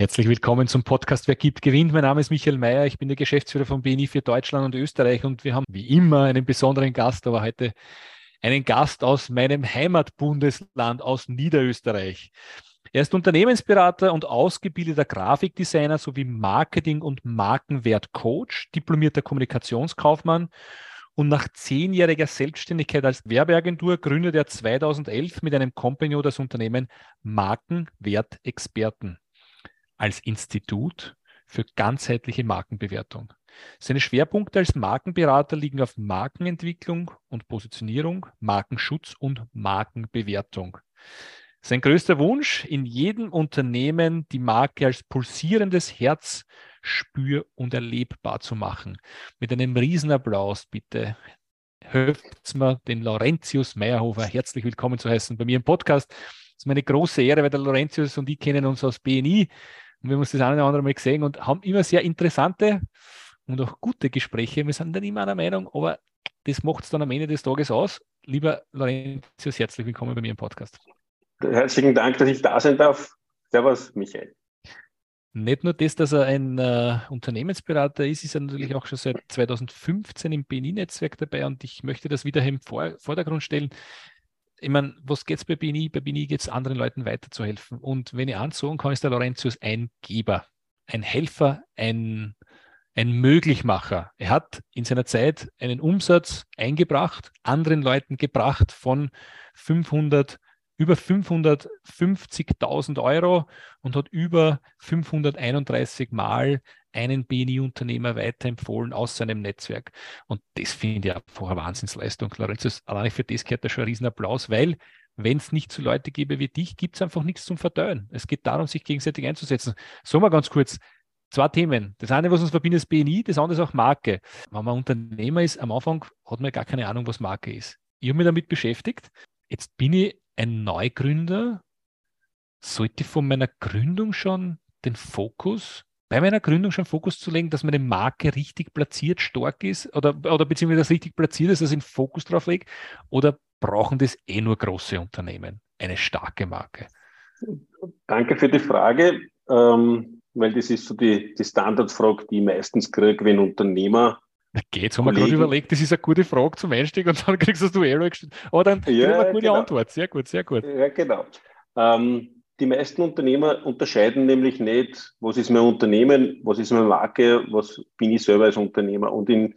Herzlich willkommen zum Podcast Wer gibt, gewinnt. Mein Name ist Michael Mayer. Ich bin der Geschäftsführer von BNI für Deutschland und Österreich und wir haben wie immer einen besonderen Gast, aber heute einen Gast aus meinem Heimatbundesland, aus Niederösterreich. Er ist Unternehmensberater und ausgebildeter Grafikdesigner sowie Marketing- und Markenwertcoach, diplomierter Kommunikationskaufmann und nach zehnjähriger Selbstständigkeit als Werbeagentur gründet er 2011 mit einem Compagnon das Unternehmen Markenwertexperten als Institut für ganzheitliche Markenbewertung. Seine Schwerpunkte als Markenberater liegen auf Markenentwicklung und Positionierung, Markenschutz und Markenbewertung. Sein größter Wunsch, in jedem Unternehmen die Marke als pulsierendes Herz spür- und erlebbar zu machen. Mit einem Riesenapplaus bitte hört mir den Laurentius Meyerhofer herzlich willkommen zu heißen bei mir im Podcast. Das ist meine große Ehre, weil der Laurentius und ich kennen uns aus BNI und wir haben uns das eine oder andere Mal gesehen und haben immer sehr interessante und auch gute Gespräche. Wir sind dann immer einer Meinung, aber das macht es dann am Ende des Tages aus. Lieber Laurentius, herzlich willkommen bei mir im Podcast. Herzlichen Dank, dass ich da sein darf. Servus, Michael. Nicht nur das, dass er ein äh, Unternehmensberater ist, ist er natürlich auch schon seit 2015 im BNI-Netzwerk dabei und ich möchte das wieder im Vor Vordergrund stellen. Ich meine, was geht es bei BNI? Bei BNI geht es anderen Leuten weiterzuhelfen. Und wenn ich eins kann, ist der Laurentius ein Geber, ein Helfer, ein, ein Möglichmacher. Er hat in seiner Zeit einen Umsatz eingebracht, anderen Leuten gebracht von 500 über 550.000 Euro und hat über 531 Mal einen BNI-Unternehmer weiterempfohlen aus seinem Netzwerk. Und das finde ich einfach eine Wahnsinnsleistung. Lorenz, allein für das gehört da schon ein Riesenapplaus, weil wenn es nicht so Leute gäbe wie dich, gibt es einfach nichts zum Verteuern. Es geht darum, sich gegenseitig einzusetzen. So mal ganz kurz, zwei Themen. Das eine, was uns verbindet, ist BNI, das andere ist auch Marke. Wenn man Unternehmer ist, am Anfang hat man gar keine Ahnung, was Marke ist. Ich habe mich damit beschäftigt. Jetzt bin ich ein Neugründer. Sollte von meiner Gründung schon den Fokus, bei meiner Gründung schon Fokus zu legen, dass meine Marke richtig platziert, stark ist oder, oder beziehungsweise das richtig platziert ist, dass ich einen Fokus drauf lege? Oder brauchen das eh nur große Unternehmen, eine starke Marke? Danke für die Frage, ähm, weil das ist so die, die Standardfrage, die ich meistens kriege, wenn Unternehmer na geht's, haben wir gerade überlegt, das ist eine gute Frage zum Einstieg und dann kriegst du Arrow gestellt. Aber dann ja, eine gute genau. Antwort. Sehr gut, sehr gut. Ja, genau. Ähm, die meisten Unternehmer unterscheiden nämlich nicht, was ist mein Unternehmen, was ist meine Marke, was bin ich selber als Unternehmer. Und in,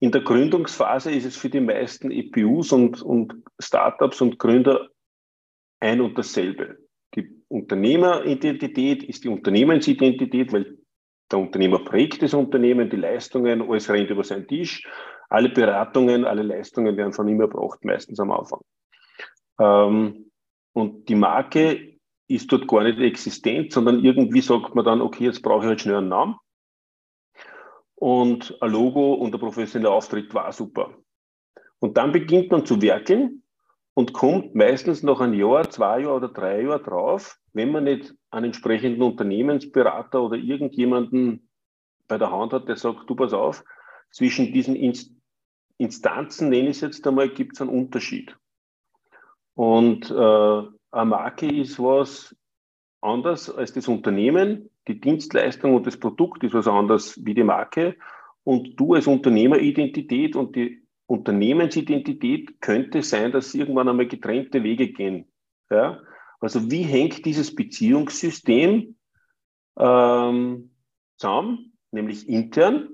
in der Gründungsphase ist es für die meisten EPUs und, und Startups und Gründer ein und dasselbe. Die Unternehmeridentität ist die Unternehmensidentität, weil der Unternehmer prägt das Unternehmen, die Leistungen, alles rennt über seinen Tisch. Alle Beratungen, alle Leistungen werden von ihm erbracht, meistens am Anfang. Ähm, und die Marke ist dort gar nicht existent, sondern irgendwie sagt man dann, okay, jetzt brauche ich halt schnell einen Namen. Und ein Logo und der professionelle Auftritt war super. Und dann beginnt man zu werkeln und kommt meistens noch ein Jahr, zwei Jahre oder drei Jahre drauf, wenn man nicht einen entsprechenden Unternehmensberater oder irgendjemanden bei der Hand hat, der sagt, du pass auf, zwischen diesen Instanzen, nenne ich es jetzt einmal, gibt es einen Unterschied. Und äh, eine Marke ist was anders als das Unternehmen, die Dienstleistung und das Produkt ist was anderes wie die Marke. Und du als Unternehmeridentität und die Unternehmensidentität könnte sein, dass irgendwann einmal getrennte Wege gehen. Ja? Also wie hängt dieses Beziehungssystem ähm, zusammen, nämlich intern?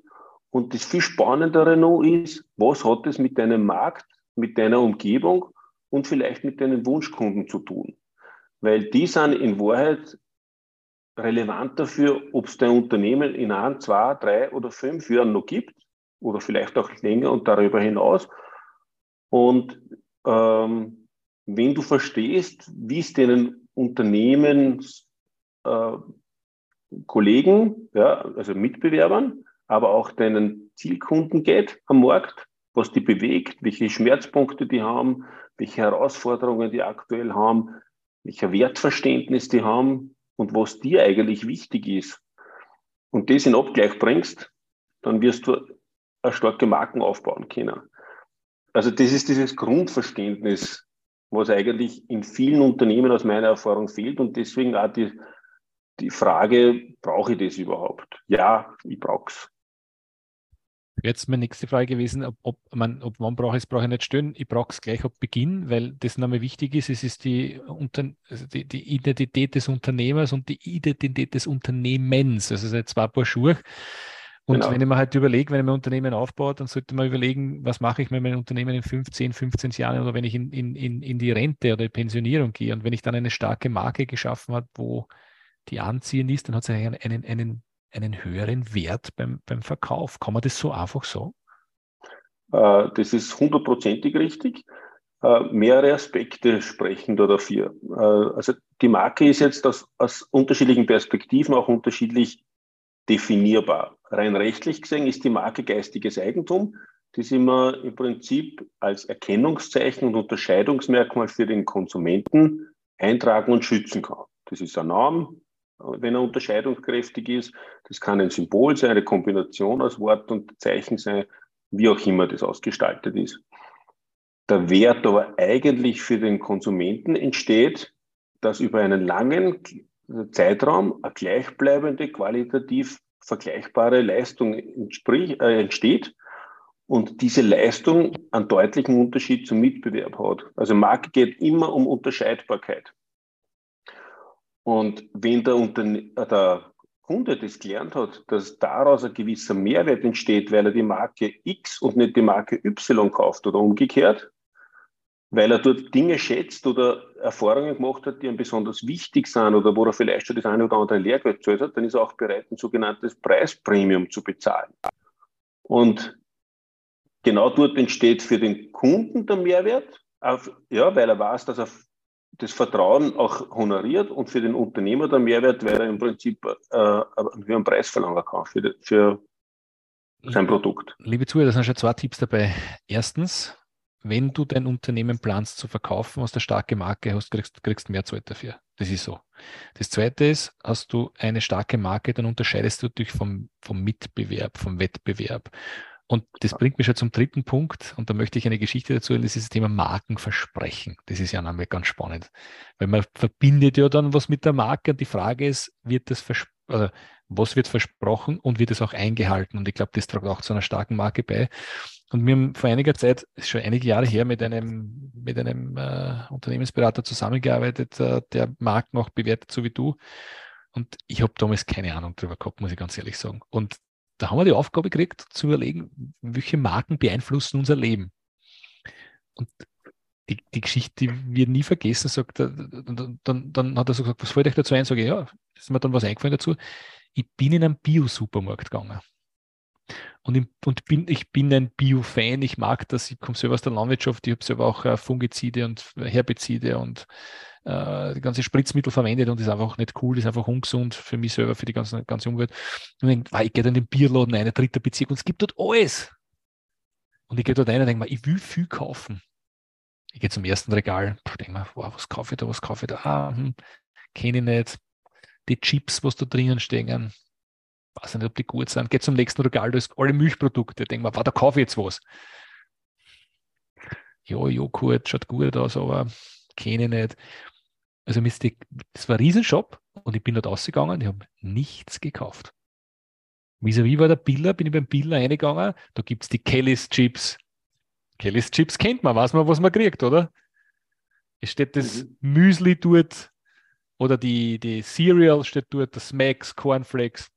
Und das viel Spannendere noch ist, was hat es mit deinem Markt, mit deiner Umgebung und vielleicht mit deinen Wunschkunden zu tun? Weil die sind in Wahrheit relevant dafür, ob es dein Unternehmen in ein, zwei, drei oder fünf Jahren noch gibt oder vielleicht auch länger und darüber hinaus. Und ähm, wenn du verstehst, wie es deinen Unternehmenskollegen, äh, ja, also Mitbewerbern, aber auch deinen Zielkunden geht am Markt, was die bewegt, welche Schmerzpunkte die haben, welche Herausforderungen die aktuell haben, welcher Wertverständnis die haben und was dir eigentlich wichtig ist. Und das in Abgleich bringst, dann wirst du eine starke Marken aufbauen können. Also das ist dieses Grundverständnis, was eigentlich in vielen Unternehmen aus meiner Erfahrung fehlt und deswegen auch die, die Frage, brauche ich das überhaupt? Ja, ich brauche es. Jetzt meine nächste Frage gewesen, ob, ob, man, ob man brauche ich es, brauche ich nicht stellen. Ich brauche es gleich ab Beginn, weil das nochmal wichtig ist. Es ist die, also die, die, Identität des Unternehmers und die Identität des Unternehmens. Also es sind zwei Paar Schuhe. Und genau. wenn ich mir halt überlege, wenn ich mein Unternehmen aufbaut, dann sollte man überlegen, was mache ich mit meinem Unternehmen in 15, 15 Jahren oder wenn ich in, in, in, in die Rente oder die Pensionierung gehe. Und wenn ich dann eine starke Marke geschaffen habe, wo die anziehend ist, dann hat es einen, einen, einen einen höheren Wert beim, beim Verkauf. Kann man das so einfach sagen? Äh, das ist hundertprozentig richtig. Äh, mehrere Aspekte sprechen da dafür. Äh, also die Marke ist jetzt aus, aus unterschiedlichen Perspektiven auch unterschiedlich definierbar. Rein rechtlich gesehen ist die Marke geistiges Eigentum, das immer im Prinzip als Erkennungszeichen und Unterscheidungsmerkmal für den Konsumenten eintragen und schützen kann. Das ist ein Name, wenn er unterscheidungskräftig ist. Das kann ein Symbol sein, eine Kombination aus Wort und Zeichen sein, wie auch immer das ausgestaltet ist. Der Wert aber eigentlich für den Konsumenten entsteht, dass über einen langen Zeitraum eine gleichbleibende, qualitativ vergleichbare Leistung äh, entsteht und diese Leistung einen deutlichen Unterschied zum Mitbewerb hat. Also Marke geht immer um Unterscheidbarkeit. Und wenn der, Unterne äh, der Kunde das gelernt hat, dass daraus ein gewisser Mehrwert entsteht, weil er die Marke X und nicht die Marke Y kauft oder umgekehrt, weil er dort Dinge schätzt oder Erfahrungen gemacht hat, die ihm besonders wichtig sind oder wo er vielleicht schon das eine oder andere Lehrgeld gezahlt hat, dann ist er auch bereit, ein sogenanntes Preispremium zu bezahlen. Und genau dort entsteht für den Kunden der Mehrwert, ja, weil er weiß, dass er das Vertrauen auch honoriert und für den Unternehmer der Mehrwert, weil er im Prinzip äh, einen Preis verlangen kann für, für sein Produkt. Liebe Zuhörer, da sind schon zwei Tipps dabei. Erstens, wenn du dein Unternehmen planst zu verkaufen, hast du eine starke Marke, hast, kriegst, kriegst mehr Zeit dafür. Das ist so. Das zweite ist, hast du eine starke Marke, dann unterscheidest du dich vom, vom Mitbewerb, vom Wettbewerb. Und das bringt mich schon zum dritten Punkt, und da möchte ich eine Geschichte dazu, das ist das Thema Markenversprechen. Das ist ja einmal ganz spannend, weil man verbindet ja dann was mit der Marke und die Frage ist, wird das also was wird versprochen und wird es auch eingehalten? Und ich glaube, das trägt auch zu einer starken Marke bei. Und wir haben vor einiger Zeit, schon einige Jahre her, mit einem, mit einem äh, Unternehmensberater zusammengearbeitet, äh, der Marken auch bewertet, so wie du. Und ich habe damals keine Ahnung darüber gehabt, muss ich ganz ehrlich sagen. Und da haben wir die Aufgabe gekriegt, zu überlegen, welche Marken beeinflussen unser Leben. Und die, die Geschichte, die wir nie vergessen, sagt er, dann, dann, dann hat er so gesagt, was fällt euch dazu ein? Sage ich, ja, ist mir dann was eingefallen dazu. Ich bin in einen Bio-Supermarkt gegangen. Und, ich, und bin, ich bin ein Bio-Fan, ich mag das, ich komme selber aus der Landwirtschaft, ich habe selber auch äh, Fungizide und Herbizide und äh, die ganze Spritzmittel verwendet und ist einfach nicht cool, ist einfach ungesund für mich selber, für die ganze, ganze Umwelt. Und ich, denke, ich gehe dann in den Bierladen ein, dritter Bezirk und es gibt dort alles. Und ich gehe dort ein und denke mir, ich will viel kaufen. Ich gehe zum ersten Regal, denke mir, wow, was kaufe ich da, was kaufe ich da? Ah, hm, kenne ich nicht. Die Chips, was da drinnen stehen, weiß nicht, ob die gut sind. Gehe zum nächsten Regal, da ist alle Milchprodukte. Denke mir, wow, da kaufe ich jetzt was. Ja, Joghurt schaut gut aus, aber kenne ich nicht. Also das war ein Riesenshop und ich bin dort rausgegangen und ich habe nichts gekauft. Vis-à-vis war der Biller, bin ich beim Biller reingegangen, da gibt es die Kellys Chips. Kellys Chips kennt man, weiß man, was man kriegt, oder? Es steht das mhm. Müsli dort oder die, die Cereal steht dort, das Smacks, Cornflakes.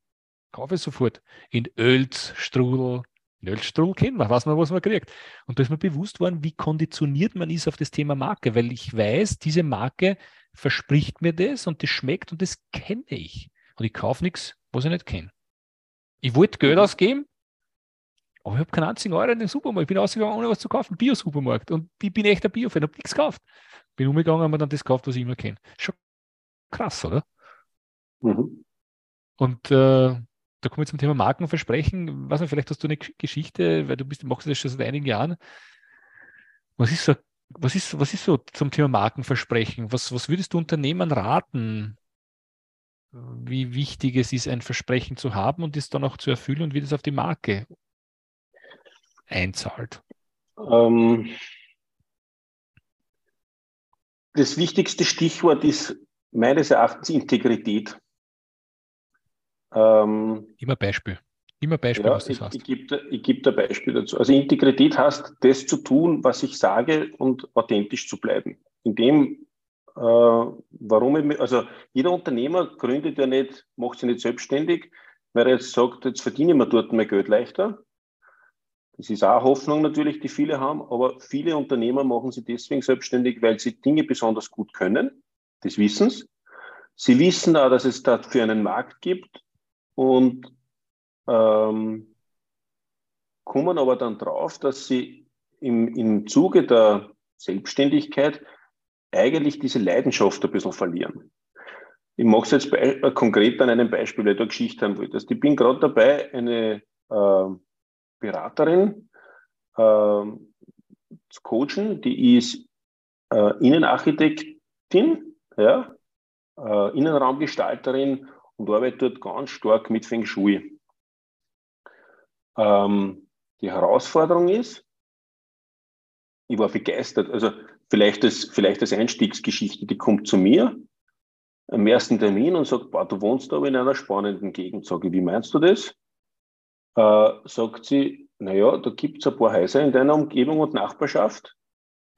Kaufe ich sofort. In Öls, Strudel, Nölstrudel kennt man, weiß man, was man kriegt. Und da ist mir bewusst worden, wie konditioniert man ist auf das Thema Marke, weil ich weiß, diese Marke verspricht mir das und das schmeckt und das kenne ich. Und ich kaufe nichts, was ich nicht kenne. Ich wollte Geld mhm. ausgeben, aber ich habe keinen einzigen Euro in den Supermarkt. Ich bin ausgegangen, ohne was zu kaufen. Bio-Supermarkt. Und ich bin echt ein Bio-Fan, habe nichts gekauft. Bin umgegangen, habe mir dann das gekauft, was ich immer kenne. Schon krass, oder? Mhm. Und äh, da kommen wir zum Thema Markenversprechen. Was vielleicht hast du eine Geschichte, weil du bist, machst das schon seit einigen Jahren. Was ist so, was ist, was ist so zum Thema Markenversprechen? Was, was würdest du Unternehmern raten? Wie wichtig es ist, ein Versprechen zu haben und es dann auch zu erfüllen und wie das auf die Marke einzahlt? Ähm, das wichtigste Stichwort ist meines Erachtens Integrität. Ähm, Immer Beispiel. Immer Beispiel, ja, was das ich, heißt. Ich gebe ich geb da Beispiel dazu. Also Integrität heißt, das zu tun, was ich sage und authentisch zu bleiben. In dem, äh, warum ich, also jeder Unternehmer gründet ja nicht, macht sich nicht selbstständig, weil er jetzt sagt, jetzt verdiene ich mir dort mein Geld leichter. Das ist auch Hoffnung natürlich, die viele haben, aber viele Unternehmer machen sich deswegen selbstständig, weil sie Dinge besonders gut können. Das wissen sie. Sie wissen auch, dass es dafür einen Markt gibt und ähm, kommen aber dann drauf, dass sie im, im Zuge der Selbstständigkeit eigentlich diese Leidenschaft ein bisschen verlieren. Ich mache es jetzt bei, äh, konkret an einem Beispiel, weil du eine Geschichte haben wolltest. Ich bin gerade dabei, eine äh, Beraterin äh, zu coachen, die ist äh, Innenarchitektin, ja, äh, Innenraumgestalterin und arbeitet dort ganz stark mit Feng Shui. Ähm, die Herausforderung ist, ich war begeistert, also vielleicht als, vielleicht als Einstiegsgeschichte, die kommt zu mir am ersten Termin und sagt, boah, du wohnst aber in einer spannenden Gegend. Sage ich, wie meinst du das? Äh, sagt sie, naja, da gibt es ein paar Häuser in deiner Umgebung und Nachbarschaft,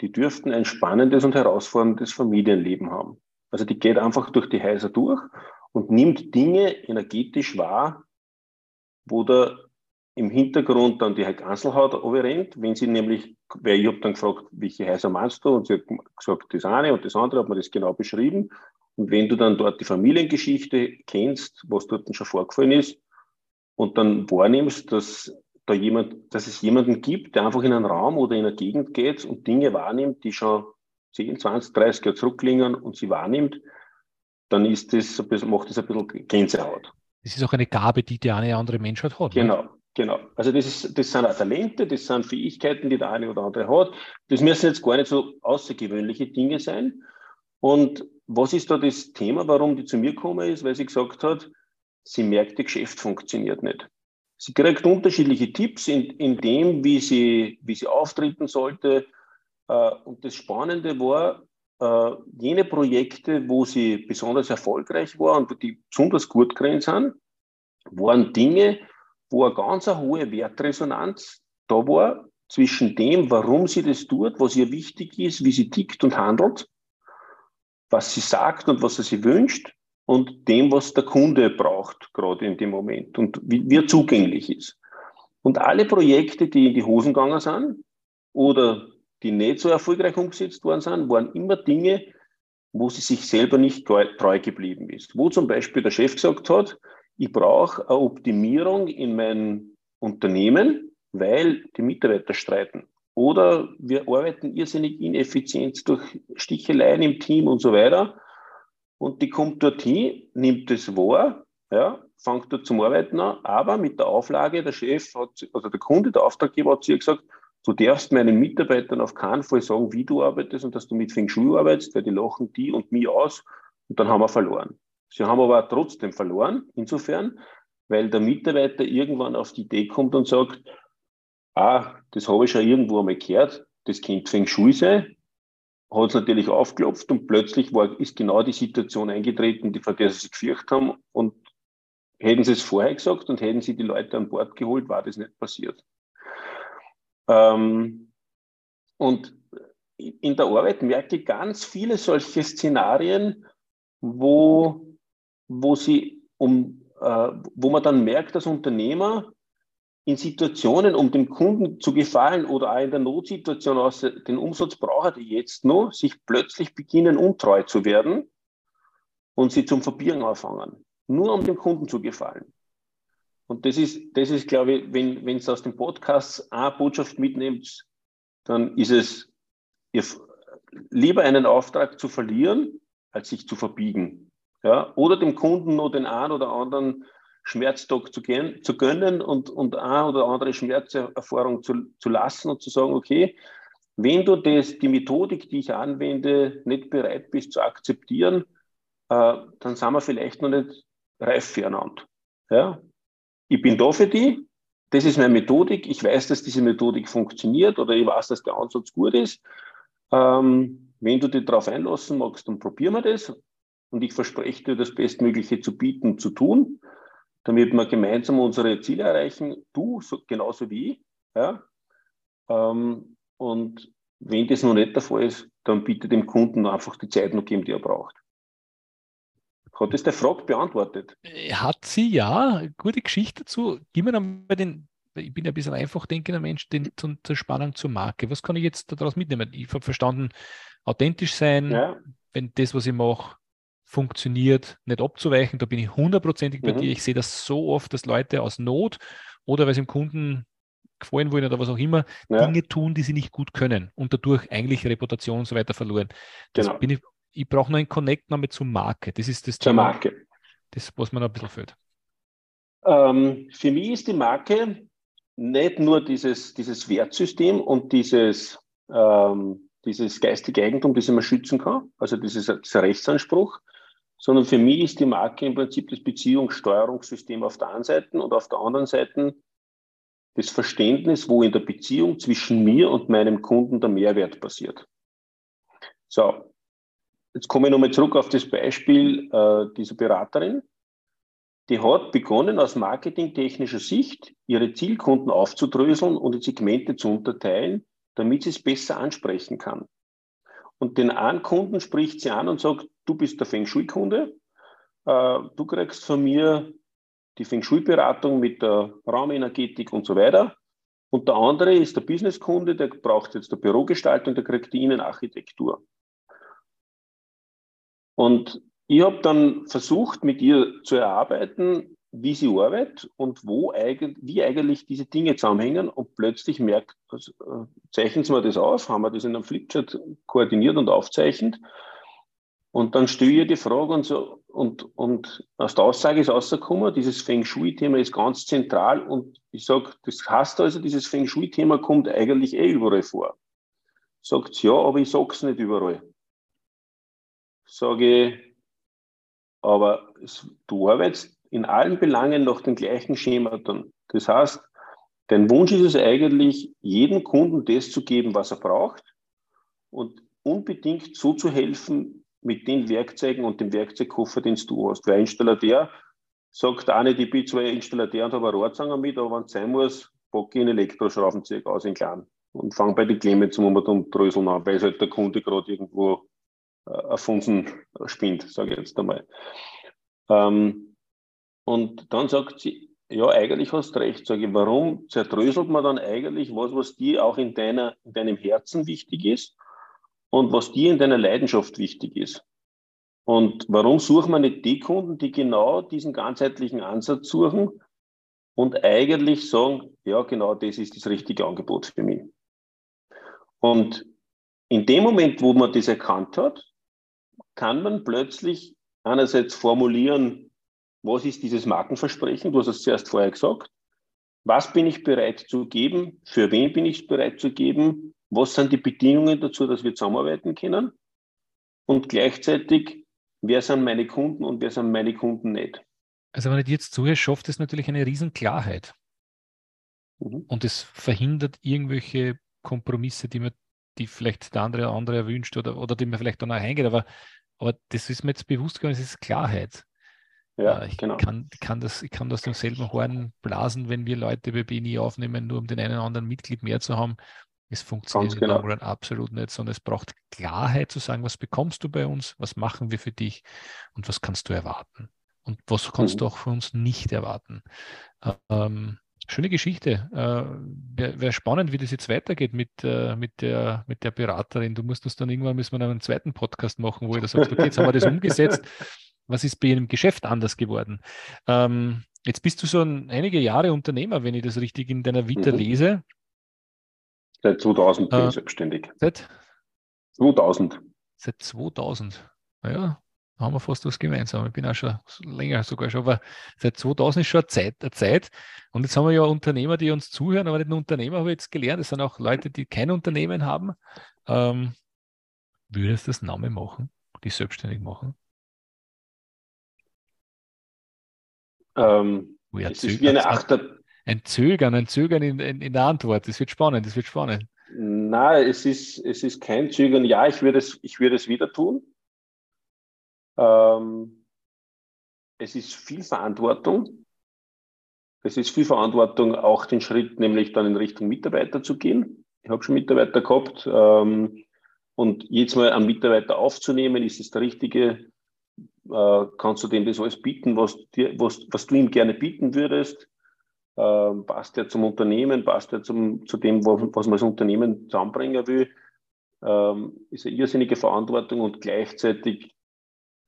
die dürften ein spannendes und herausforderndes Familienleben haben. Also die geht einfach durch die Häuser durch und nimmt Dinge energetisch wahr, wo da im Hintergrund dann die Ganselhaut rennt, wenn sie nämlich, weil ich habe dann gefragt, welche Häuser meinst du? Und sie hat gesagt, das eine und das andere, hat mir das genau beschrieben. Und wenn du dann dort die Familiengeschichte kennst, was dort schon vorgefallen ist, und dann wahrnimmst, dass da jemand, dass es jemanden gibt, der einfach in einen Raum oder in eine Gegend geht und Dinge wahrnimmt, die schon 10, 20, 30 Jahre zurückliegen und sie wahrnimmt, dann ist das macht das ein bisschen Gänsehaut. Das ist auch eine Gabe, die der eine andere Mensch hat. Genau, ne? genau. Also das, ist, das sind auch Talente, das sind Fähigkeiten, die der eine oder andere hat. Das müssen jetzt gar nicht so außergewöhnliche Dinge sein. Und was ist da das Thema, warum die zu mir gekommen ist? Weil sie gesagt hat, sie merkt, das Geschäft funktioniert nicht. Sie kriegt unterschiedliche Tipps in, in dem, wie sie, wie sie auftreten sollte. Äh, und das Spannende war, äh, jene Projekte, wo sie besonders erfolgreich war und die besonders gut gewesen sind, waren Dinge, wo eine ganz eine hohe Wertresonanz da war zwischen dem, warum sie das tut, was ihr wichtig ist, wie sie tickt und handelt, was sie sagt und was sie sich wünscht und dem, was der Kunde braucht, gerade in dem Moment und wie, wie er zugänglich ist. Und alle Projekte, die in die Hosen gegangen sind oder die nicht so erfolgreich umgesetzt worden sind, waren immer Dinge, wo sie sich selber nicht treu geblieben ist. Wo zum Beispiel der Chef gesagt hat, ich brauche eine Optimierung in meinem Unternehmen, weil die Mitarbeiter streiten. Oder wir arbeiten irrsinnig ineffizient durch Sticheleien im Team und so weiter. Und die kommt dorthin, nimmt es wahr, ja, fängt dort zum Arbeiten an, aber mit der Auflage, der Chef hat, also der Kunde, der Auftraggeber hat zu ihr gesagt, Du darfst meinen Mitarbeitern auf keinen Fall sagen, wie du arbeitest und dass du mit Feng Shui arbeitest, weil die lachen die und mich aus und dann haben wir verloren. Sie haben aber trotzdem verloren, insofern, weil der Mitarbeiter irgendwann auf die Idee kommt und sagt, ah, das habe ich schon irgendwo einmal gehört, das könnte Feng Shui sein, hat es natürlich aufgelopft und plötzlich war, ist genau die Situation eingetreten, die, vor der sie sich gefürchtet haben und hätten sie es vorher gesagt und hätten sie die Leute an Bord geholt, war das nicht passiert. Ähm, und in der Arbeit merke ich ganz viele solche Szenarien, wo, wo, sie um, äh, wo man dann merkt, dass Unternehmer in Situationen, um dem Kunden zu gefallen oder auch in der Notsituation aus den Umsatz braucht er jetzt noch, sich plötzlich beginnen, untreu zu werden und sie zum Verbieren anfangen. Nur um dem Kunden zu gefallen. Und das ist, das ist, glaube ich, wenn, wenn es aus dem Podcast eine Botschaft mitnimmt, dann ist es lieber einen Auftrag zu verlieren, als sich zu verbiegen. Ja? Oder dem Kunden nur den einen oder anderen Schmerztag zu, zu gönnen und, und eine oder andere Schmerzerfahrung zu, zu lassen und zu sagen, okay, wenn du das, die Methodik, die ich anwende, nicht bereit bist zu akzeptieren, äh, dann sind wir vielleicht noch nicht reif füreinander. Ja? Ich bin da für die, das ist meine Methodik, ich weiß, dass diese Methodik funktioniert oder ich weiß, dass der Ansatz gut ist. Ähm, wenn du dich darauf einlassen magst, dann probieren wir das und ich verspreche dir, das Bestmögliche zu bieten zu tun, damit wir gemeinsam unsere Ziele erreichen, du so, genauso wie ich. Ja? Ähm, und wenn das noch nicht der Fall ist, dann bitte dem Kunden einfach die Zeit noch geben, die er braucht. Hat das der Frage beantwortet? Äh, hat sie, ja. Gute Geschichte dazu. Gib mir dann mal den, ich bin ein bisschen einfach denkender Mensch, den, zur, zur Spannung zur Marke. Was kann ich jetzt daraus mitnehmen? Ich habe verstanden, authentisch sein, ja. wenn das, was ich mache, funktioniert, nicht abzuweichen. Da bin ich hundertprozentig bei mhm. dir. Ich sehe das so oft, dass Leute aus Not oder weil sie dem Kunden gefallen wollen oder was auch immer, ja. Dinge tun, die sie nicht gut können und dadurch eigentlich Reputation und so weiter verloren. Das genau. bin ich, ich brauche noch einen Connect nochmal zur Marke. Das ist das zur Thema, Marke. Das, was noch ein bisschen fehlt. Ähm, für mich ist die Marke nicht nur dieses, dieses Wertsystem und dieses, ähm, dieses geistige Eigentum, das ich mir schützen kann, also dieses, dieser Rechtsanspruch, sondern für mich ist die Marke im Prinzip das Beziehungssteuerungssystem auf der einen Seite und auf der anderen Seite das Verständnis, wo in der Beziehung zwischen mir und meinem Kunden der Mehrwert passiert. So, jetzt komme ich nochmal zurück auf das Beispiel äh, dieser Beraterin. Die hat begonnen, aus marketingtechnischer Sicht ihre Zielkunden aufzudröseln und in Segmente zu unterteilen, damit sie es besser ansprechen kann. Und den einen Kunden spricht sie an und sagt, du bist der Feng Shui-Kunde, äh, du kriegst von mir die Feng Shui-Beratung mit der Raumenergetik und so weiter. Und der andere ist der Businesskunde, der braucht jetzt der Bürogestaltung, der kriegt die Innenarchitektur. Und ich habe dann versucht, mit ihr zu erarbeiten, wie sie arbeitet und wo eigentlich, wie eigentlich diese Dinge zusammenhängen und plötzlich merkt, also, äh, zeichnen Sie mir das auf, haben wir das in einem Flipchart koordiniert und aufzeichnet. Und dann stelle ich die Frage und so, und, und aus der Aussage ist rausgekommen, dieses Feng Shui-Thema ist ganz zentral und ich sage, das heißt also, dieses Feng Shui-Thema kommt eigentlich eh überall vor. Sagt ja, aber ich sage es nicht überall. Sage ich, aber es, du arbeitest in allen Belangen nach dem gleichen Schema. Das heißt, dein Wunsch ist es eigentlich, jedem Kunden das zu geben, was er braucht und unbedingt so zu helfen mit den Werkzeugen und dem Werkzeugkoffer, den du hast. Weil Installateur sagt auch nicht, ich bin zwar Installateur und habe eine Rohrzange mit, aber wenn es sein muss, packe ich einen Elektroschraubenzieher aus in klein und fange bei den Klemmen zum Umdröseln an, weil halt der Kunde gerade irgendwo äh, Funsen spinnt, sage ich jetzt einmal. Ähm, und dann sagt sie, ja, eigentlich hast du recht, sage ich, warum zerdröselt man dann eigentlich was, was dir auch in, deiner, in deinem Herzen wichtig ist und was dir in deiner Leidenschaft wichtig ist? Und warum suchen wir nicht die Kunden, die genau diesen ganzheitlichen Ansatz suchen und eigentlich sagen, ja, genau das ist das richtige Angebot für mich. Und in dem Moment, wo man das erkannt hat, kann man plötzlich einerseits formulieren, was ist dieses Markenversprechen? Du hast es zuerst vorher gesagt. Was bin ich bereit zu geben? Für wen bin ich bereit zu geben? Was sind die Bedingungen dazu, dass wir zusammenarbeiten können? Und gleichzeitig, wer sind meine Kunden und wer sind meine Kunden nicht? Also wenn ich jetzt zuhöre, schafft es natürlich eine Riesenklarheit. Mhm. Und es verhindert irgendwelche Kompromisse, die man, die vielleicht der andere andere erwünscht oder, oder die man vielleicht dann auch eingeht. Aber aber das ist mir jetzt bewusst geworden, es ist Klarheit. Ja, äh, ich, genau. kann, kann das, ich kann das dem selben Horn blasen, wenn wir Leute bei BNI aufnehmen, nur um den einen oder anderen Mitglied mehr zu haben. Es funktioniert genau. absolut nicht, sondern es braucht Klarheit zu sagen, was bekommst du bei uns, was machen wir für dich und was kannst du erwarten und was kannst mhm. du auch von uns nicht erwarten. Ähm, Schöne Geschichte. Äh, Wäre wär spannend, wie das jetzt weitergeht mit, äh, mit, der, mit der Beraterin. Du musst uns dann irgendwann müssen wir einen zweiten Podcast machen, wo ich da sage, okay, jetzt haben wir das umgesetzt. Was ist bei Ihrem Geschäft anders geworden? Ähm, jetzt bist du so ein, einige Jahre Unternehmer, wenn ich das richtig in deiner Vita mhm. lese. Seit 2000 bin äh, ich selbstständig. Seit? 2000. Seit 2000. Naja, Da haben wir fast was gemeinsam. Ich bin auch schon länger sogar schon, aber seit 2000 ist schon eine Zeit, eine Zeit. Und jetzt haben wir ja Unternehmer, die uns zuhören, aber nicht nur Unternehmer, habe ich jetzt gelernt. Es sind auch Leute, die kein Unternehmen haben. Ähm, würdest du das Name machen, die selbstständig machen? Ähm, es ist wie eine Achter. Ein Zögern, ein Zögern in, in, in der Antwort. Das wird spannend, das wird spannend. Nein, es ist, es ist kein Zögern. Ja, ich würde es, ich würde es wieder tun. Ähm, es ist viel Verantwortung. Es ist viel Verantwortung, auch den Schritt nämlich dann in Richtung Mitarbeiter zu gehen. Ich habe schon Mitarbeiter gehabt. Ähm, und jetzt mal einen Mitarbeiter aufzunehmen, ist es der richtige? Äh, kannst du dem das alles bieten, was, dir, was, was du ihm gerne bieten würdest? Ähm, passt er zum Unternehmen? Passt er zum, zu dem, was man als Unternehmen zusammenbringen will? Ähm, ist eine irrsinnige Verantwortung und gleichzeitig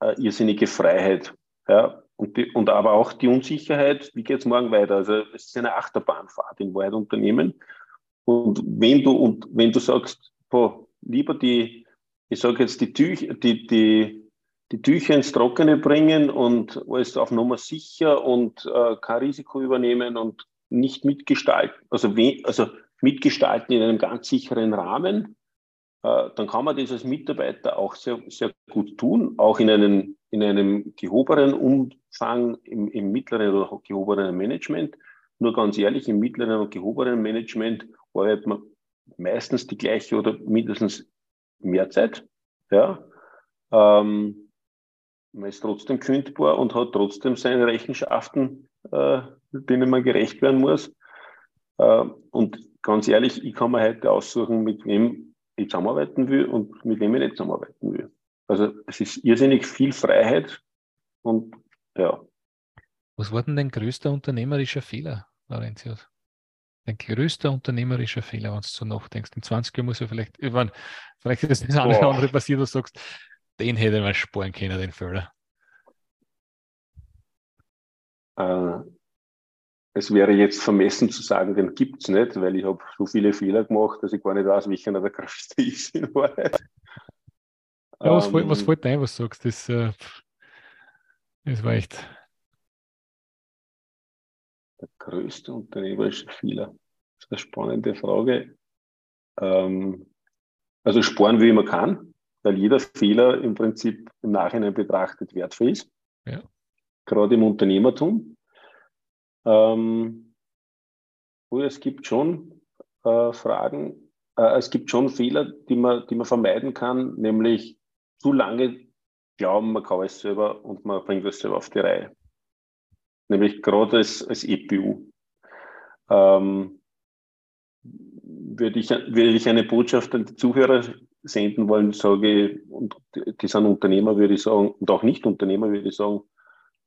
eine irrsinnige Freiheit. Ja? Und, die, und aber auch die Unsicherheit, wie geht es morgen weiter? Also es ist eine Achterbahnfahrt in Wahrheit Unternehmen. Und wenn du, und wenn du sagst, boah, lieber die, ich sage jetzt, die, Tüch, die, die, die Tücher ins Trockene bringen und alles auf Nummer sicher und äh, kein Risiko übernehmen und nicht mitgestalten, also, we, also mitgestalten in einem ganz sicheren Rahmen, äh, dann kann man das als Mitarbeiter auch sehr, sehr gut tun, auch in einem, in einem gehobenen Umfang, im, im mittleren oder gehobenen Management. Nur ganz ehrlich, im mittleren und gehobenen Management arbeitet man meistens die gleiche oder mindestens mehr Zeit. Ja. Ähm, man ist trotzdem kündbar und hat trotzdem seine Rechenschaften, äh, denen man gerecht werden muss. Äh, und ganz ehrlich, ich kann mir heute aussuchen, mit wem ich zusammenarbeiten will und mit wem ich nicht zusammenarbeiten will. Also es ist irrsinnig viel Freiheit und ja. Was war denn dein größter unternehmerischer Fehler, Laurentius? Dein größter unternehmerischer Fehler, wenn du so nachdenkst. In 20 Jahren muss ja vielleicht, ich meine, vielleicht ist das eine oder andere passiert, wo du sagst, den hätte man sparen können, den Fehler. Äh, es wäre jetzt vermessen zu sagen, den gibt es nicht, weil ich habe so viele Fehler gemacht, dass ich gar nicht weiß, welcher der größte ist in Wahrheit. Ja, was, ähm, was fällt ein, was du sagst? Das, äh, das war echt der größte unternehmerische Fehler? Das ist eine spannende Frage. Ähm, also sparen, wie man kann, weil jeder Fehler im Prinzip im Nachhinein betrachtet wertvoll ist. Ja. Gerade im Unternehmertum. Ähm, es gibt schon äh, Fragen, äh, es gibt schon Fehler, die man, die man vermeiden kann, nämlich zu lange glauben, man kann es selber und man bringt es selber auf die Reihe nämlich gerade als, als EPU. Ähm, würde, ich, würde ich eine Botschaft an die Zuhörer senden wollen, sage und die sind Unternehmer, würde ich sagen, und auch Nicht-Unternehmer, würde ich sagen,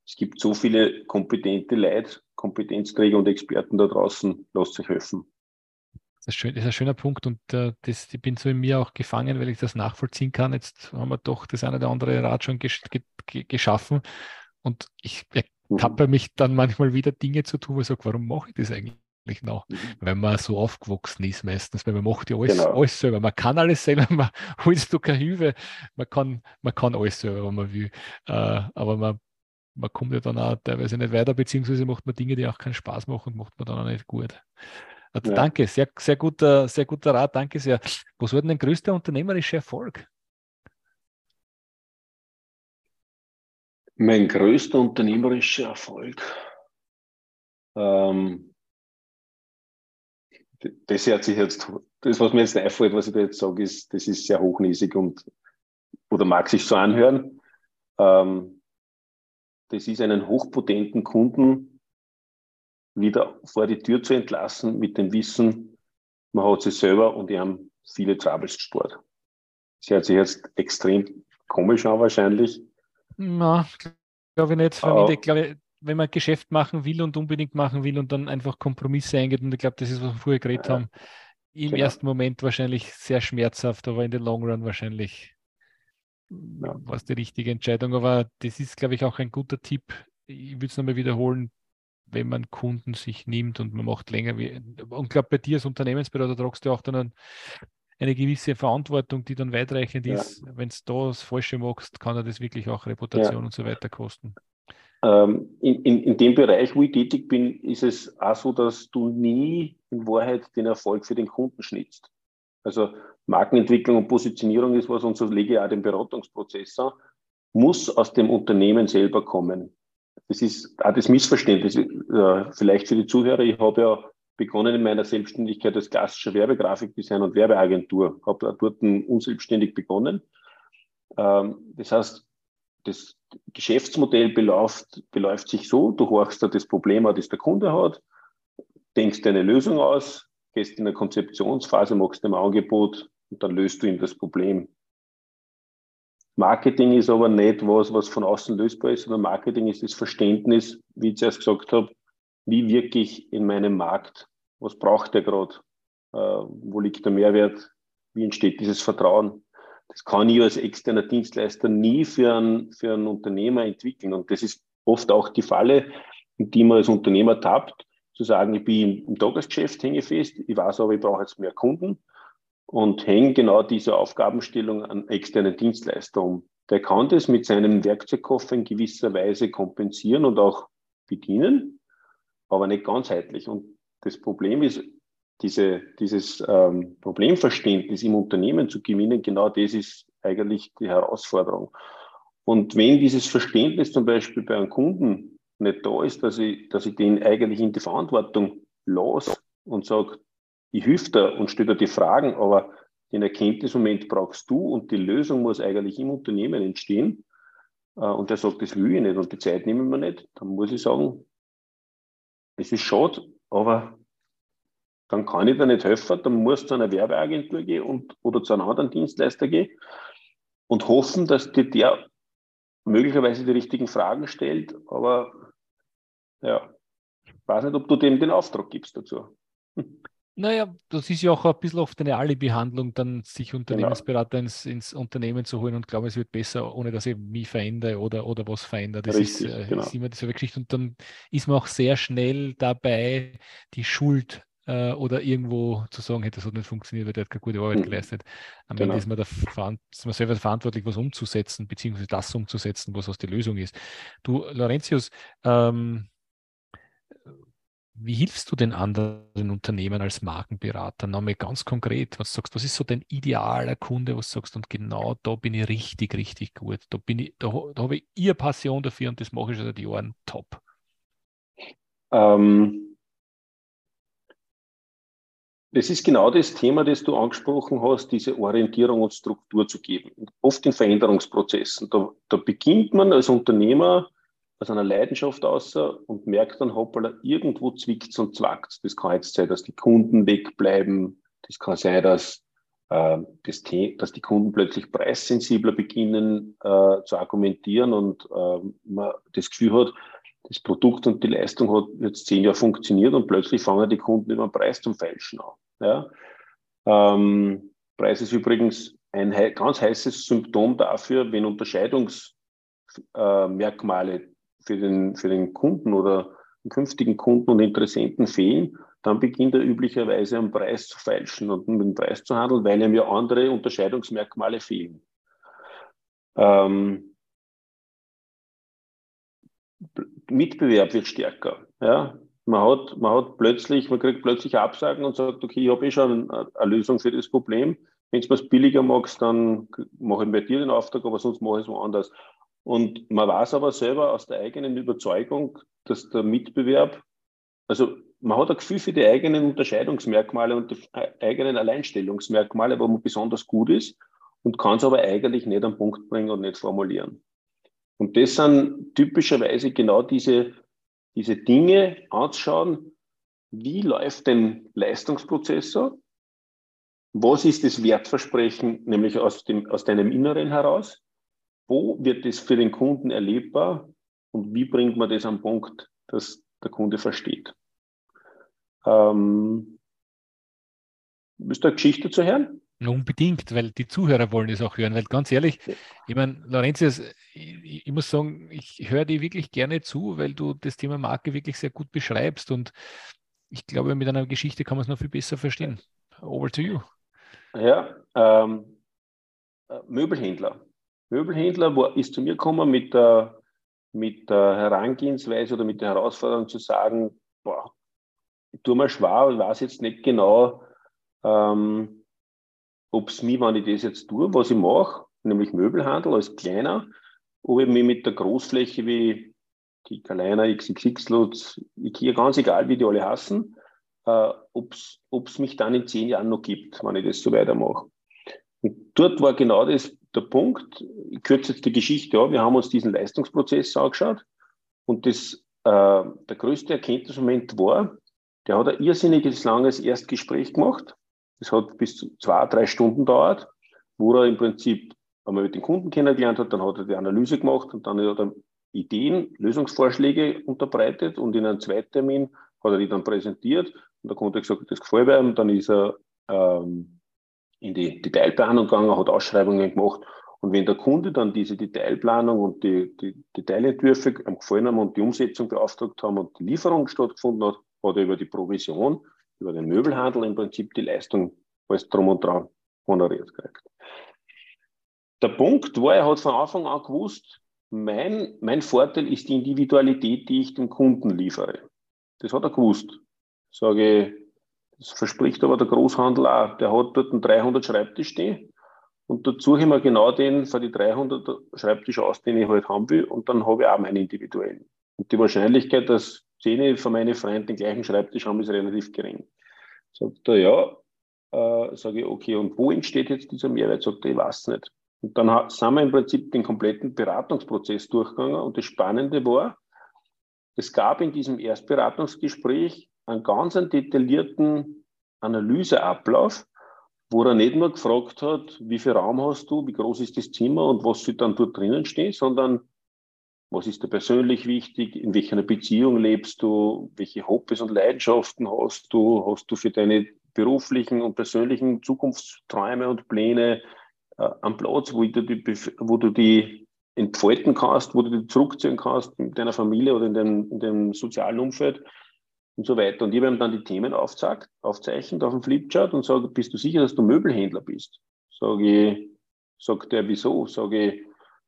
es gibt so viele kompetente Leute, Kompetenzträger und Experten da draußen, lasst sich helfen. Das ist, ein schöner Punkt und äh, das, ich bin so in mir auch gefangen, weil ich das nachvollziehen kann. Jetzt haben wir doch das eine oder andere Rad schon gesch geschaffen und ich tappe mhm. mich dann manchmal wieder Dinge zu tun, wo ich sage, warum mache ich das eigentlich noch? Mhm. Weil man so aufgewachsen ist meistens, weil man macht ja alles, genau. alles selber. Man kann alles selber, man holst du keine Hilfe, man kann, man kann alles selber, wenn man will. Äh, aber man, man kommt ja dann auch teilweise nicht weiter, beziehungsweise macht man Dinge, die auch keinen Spaß machen und macht man dann auch nicht gut. Also ja. Danke, sehr, sehr, guter, sehr guter Rat, danke sehr. Was war denn dein größter unternehmerischer Erfolg? Mein größter unternehmerischer Erfolg. Ähm, das hört sich jetzt, das, was mir jetzt einfällt, was ich da jetzt sage, ist, das ist sehr hochnäsig und oder mag sich so anhören. Ähm, das ist einen hochpotenten Kunden wieder vor die Tür zu entlassen mit dem Wissen, man hat sich selber und die haben viele Troubles gespart. Das hört sich jetzt extrem komisch an wahrscheinlich. Na, glaube ich nicht. Oh. Ich glaube, wenn man Geschäft machen will und unbedingt machen will und dann einfach Kompromisse eingeht, und ich glaube, das ist, was wir vorher geredet ja. haben, im genau. ersten Moment wahrscheinlich sehr schmerzhaft, aber in den Long Run wahrscheinlich ja. war es die richtige Entscheidung. Aber das ist, glaube ich, auch ein guter Tipp. Ich würde es nochmal wiederholen, wenn man Kunden sich nimmt und man macht länger. Wie, und glaube, bei dir als Unternehmensberater tragst du auch dann einen eine gewisse Verantwortung, die dann weitreichend ja. ist. Wenn du da das Falsche machst, kann er das wirklich auch Reputation ja. und so weiter kosten. Ähm, in, in, in dem Bereich, wo ich tätig bin, ist es auch so, dass du nie in Wahrheit den Erfolg für den Kunden schnitzt. Also Markenentwicklung und Positionierung ist was, und so lege ich auch den Beratungsprozess an, muss aus dem Unternehmen selber kommen. Das ist auch das Missverständnis, äh, vielleicht für die Zuhörer. Ich habe ja begonnen in meiner Selbstständigkeit als klassischer Werbegrafikdesigner und Werbeagentur, habe dort unselbstständig begonnen. Ähm, das heißt, das Geschäftsmodell beläuft, beläuft sich so, du horchst da das Problem das der Kunde hat, denkst dir eine Lösung aus, gehst in eine Konzeptionsphase, machst ein Angebot und dann löst du ihm das Problem. Marketing ist aber nicht was, was von außen lösbar ist, sondern Marketing ist das Verständnis, wie ich zuerst gesagt habe, wie wirke ich in meinem Markt? Was braucht der gerade? Äh, wo liegt der Mehrwert? Wie entsteht dieses Vertrauen? Das kann ich als externer Dienstleister nie für einen, für einen Unternehmer entwickeln. Und das ist oft auch die Falle, in die man als Unternehmer tappt, zu sagen, ich bin im Tagesgeschäft, hänge fest, ich weiß aber, ich brauche jetzt mehr Kunden und hänge genau diese Aufgabenstellung an externen Dienstleister um. Der kann das mit seinem Werkzeugkoffer in gewisser Weise kompensieren und auch bedienen, aber nicht ganzheitlich. Und das Problem ist, diese, dieses ähm, Problemverständnis im Unternehmen zu gewinnen, genau das ist eigentlich die Herausforderung. Und wenn dieses Verständnis zum Beispiel bei einem Kunden nicht da ist, dass ich, dass ich den eigentlich in die Verantwortung los und sage, ich helfe dir und stelle dir die Fragen, aber den Erkenntnismoment brauchst du und die Lösung muss eigentlich im Unternehmen entstehen. Äh, und der sagt, das will ich nicht und die Zeit nehmen wir nicht, dann muss ich sagen, es ist schade, aber dann kann ich dir nicht helfen, dann muss zu einer Werbeagentur gehen und, oder zu einem anderen Dienstleister gehen und hoffen, dass dir der möglicherweise die richtigen Fragen stellt, aber ja, ich weiß nicht, ob du dem den Auftrag gibst dazu. Naja, das ist ja auch ein bisschen oft eine Alibi-Handlung, dann sich Unternehmensberater genau. ins, ins, Unternehmen zu holen und glaube, es wird besser, ohne dass ich mich verändere oder, oder was verändere. Das Richtig, ist, äh, genau. ist immer dieselbe Geschichte. Und dann ist man auch sehr schnell dabei, die Schuld äh, oder irgendwo zu sagen, hey, das hat nicht funktioniert, weil der hat keine gute Arbeit mhm. geleistet. Am genau. Ende ist man, da ist man selber verantwortlich, was umzusetzen, beziehungsweise das umzusetzen, was aus der Lösung ist. Du, Laurentius, ähm, wie hilfst du den anderen Unternehmen als Markenberater? Nochmal ganz konkret, was sagst, was ist so dein idealer Kunde, was sagst und genau da bin ich richtig, richtig gut. Da bin ich, da, da habe ich ihr Passion dafür und das mache ich schon seit Jahren top. Ähm, das ist genau das Thema, das du angesprochen hast, diese Orientierung und Struktur zu geben. Oft in Veränderungsprozessen. Da, da beginnt man als Unternehmer aus einer Leidenschaft aus und merkt dann, hoppala, irgendwo zwickt und zwackt Das kann jetzt sein, dass die Kunden wegbleiben. Das kann sein, dass, äh, das, dass die Kunden plötzlich preissensibler beginnen äh, zu argumentieren und äh, man das Gefühl hat, das Produkt und die Leistung hat jetzt zehn Jahre funktioniert und plötzlich fangen die Kunden über den Preis zum Feilschen an. Ja? Ähm, Preis ist übrigens ein ganz heißes Symptom dafür, wenn Unterscheidungsmerkmale äh, für, den, für den Kunden oder den künftigen Kunden und Interessenten fehlen, dann beginnt er üblicherweise am Preis zu feilschen und mit dem Preis zu handeln, weil ihm ja andere Unterscheidungsmerkmale fehlen. Ähm, Mitbewerb wird stärker. Ja? Man, hat, man hat plötzlich, man kriegt plötzlich Absagen und sagt, okay, ich habe eh schon eine Lösung für das Problem. Wenn du was billiger magst, dann mache ich bei dir den Auftrag, aber sonst mache ich es woanders. Und man weiß aber selber aus der eigenen Überzeugung, dass der Mitbewerb, also man hat ein Gefühl für die eigenen Unterscheidungsmerkmale und die eigenen Alleinstellungsmerkmale, wo man besonders gut ist und kann es aber eigentlich nicht am Punkt bringen und nicht formulieren. Und das sind typischerweise genau diese, diese Dinge anzuschauen, wie läuft denn Leistungsprozessor? Was ist das Wertversprechen, nämlich aus, dem, aus deinem Inneren heraus? Wo wird es für den Kunden erlebbar und wie bringt man das am Punkt, dass der Kunde versteht? Ähm, bist du eine Geschichte zu hören? Unbedingt, weil die Zuhörer wollen es auch hören. Weil ganz ehrlich, ich meine, Laurentius, ich, ich, muss sagen, ich höre dir wirklich gerne zu, weil du das Thema Marke wirklich sehr gut beschreibst. Und ich glaube, mit einer Geschichte kann man es noch viel besser verstehen. Over to you. Ja, ähm, äh, Möbelhändler. Möbelhändler wo, ist zu mir gekommen mit der, mit der Herangehensweise oder mit der Herausforderung zu sagen, boah, ich tue mir schwer, ich weiß jetzt nicht genau, ähm, ob es mir, wenn ich das jetzt tue, was ich mache, nämlich Möbelhandel als kleiner, ob ich mich mit der Großfläche wie die Kaliner, XXX, Ikea, ganz egal, wie die alle hassen, äh, ob es mich dann in zehn Jahren noch gibt, wenn ich das so weitermache. Und dort war genau das der Punkt. Ich kürze jetzt die Geschichte an. Wir haben uns diesen Leistungsprozess angeschaut und das, äh, der größte Erkenntnismoment war, der hat ein irrsinniges langes Erstgespräch gemacht. Das hat bis zu zwei, drei Stunden dauert, wo er im Prinzip einmal mit den Kunden kennengelernt hat, dann hat er die Analyse gemacht und dann hat er Ideen, Lösungsvorschläge unterbreitet und in einem Zweittermin hat er die dann präsentiert und der Kunde hat gesagt, das gefällt ihm, dann ist er ähm, in die Detailplanung gegangen, hat Ausschreibungen gemacht und wenn der Kunde dann diese Detailplanung und die, die Detailentwürfe gefallen haben und die Umsetzung beauftragt haben und die Lieferung stattgefunden hat, hat er über die Provision, über den Möbelhandel im Prinzip die Leistung alles drum und dran honoriert gekriegt. Der Punkt war, er hat von Anfang an gewusst, mein, mein Vorteil ist die Individualität, die ich dem Kunden liefere. Das hat er gewusst. Sage, das verspricht aber der Großhandel auch. Der hat dort einen 300 Schreibtisch stehen und dazu haben wir genau den für die 300 Schreibtisch aus, den ich halt haben will und dann habe ich auch meinen individuellen. Und die Wahrscheinlichkeit, dass zehn von meinen Freunden den gleichen Schreibtisch haben, ist relativ gering. Sagt er, ja, äh, sage ich, okay, und wo entsteht jetzt dieser Mehrwert? Sagt er, ich weiß nicht. Und dann sind wir im Prinzip den kompletten Beratungsprozess durchgegangen. Und das Spannende war, es gab in diesem Erstberatungsgespräch einen ganz detaillierten Analyseablauf, wo er nicht nur gefragt hat, wie viel Raum hast du, wie groß ist das Zimmer und was soll dann dort drinnen stehen, sondern was ist dir persönlich wichtig, in welcher Beziehung lebst du, welche Hobbys und Leidenschaften hast du, hast du für deine beruflichen und persönlichen Zukunftsträume und Pläne äh, am Platz, wo du, die, wo du die entfalten kannst, wo du die zurückziehen kannst in deiner Familie oder in dem, in dem sozialen Umfeld und so weiter. Und ich habe ihm dann die Themen aufzeigt, aufzeichnet auf dem Flipchart und sage, bist du sicher, dass du Möbelhändler bist? Sage ich, sagt er, wieso? Sage ich,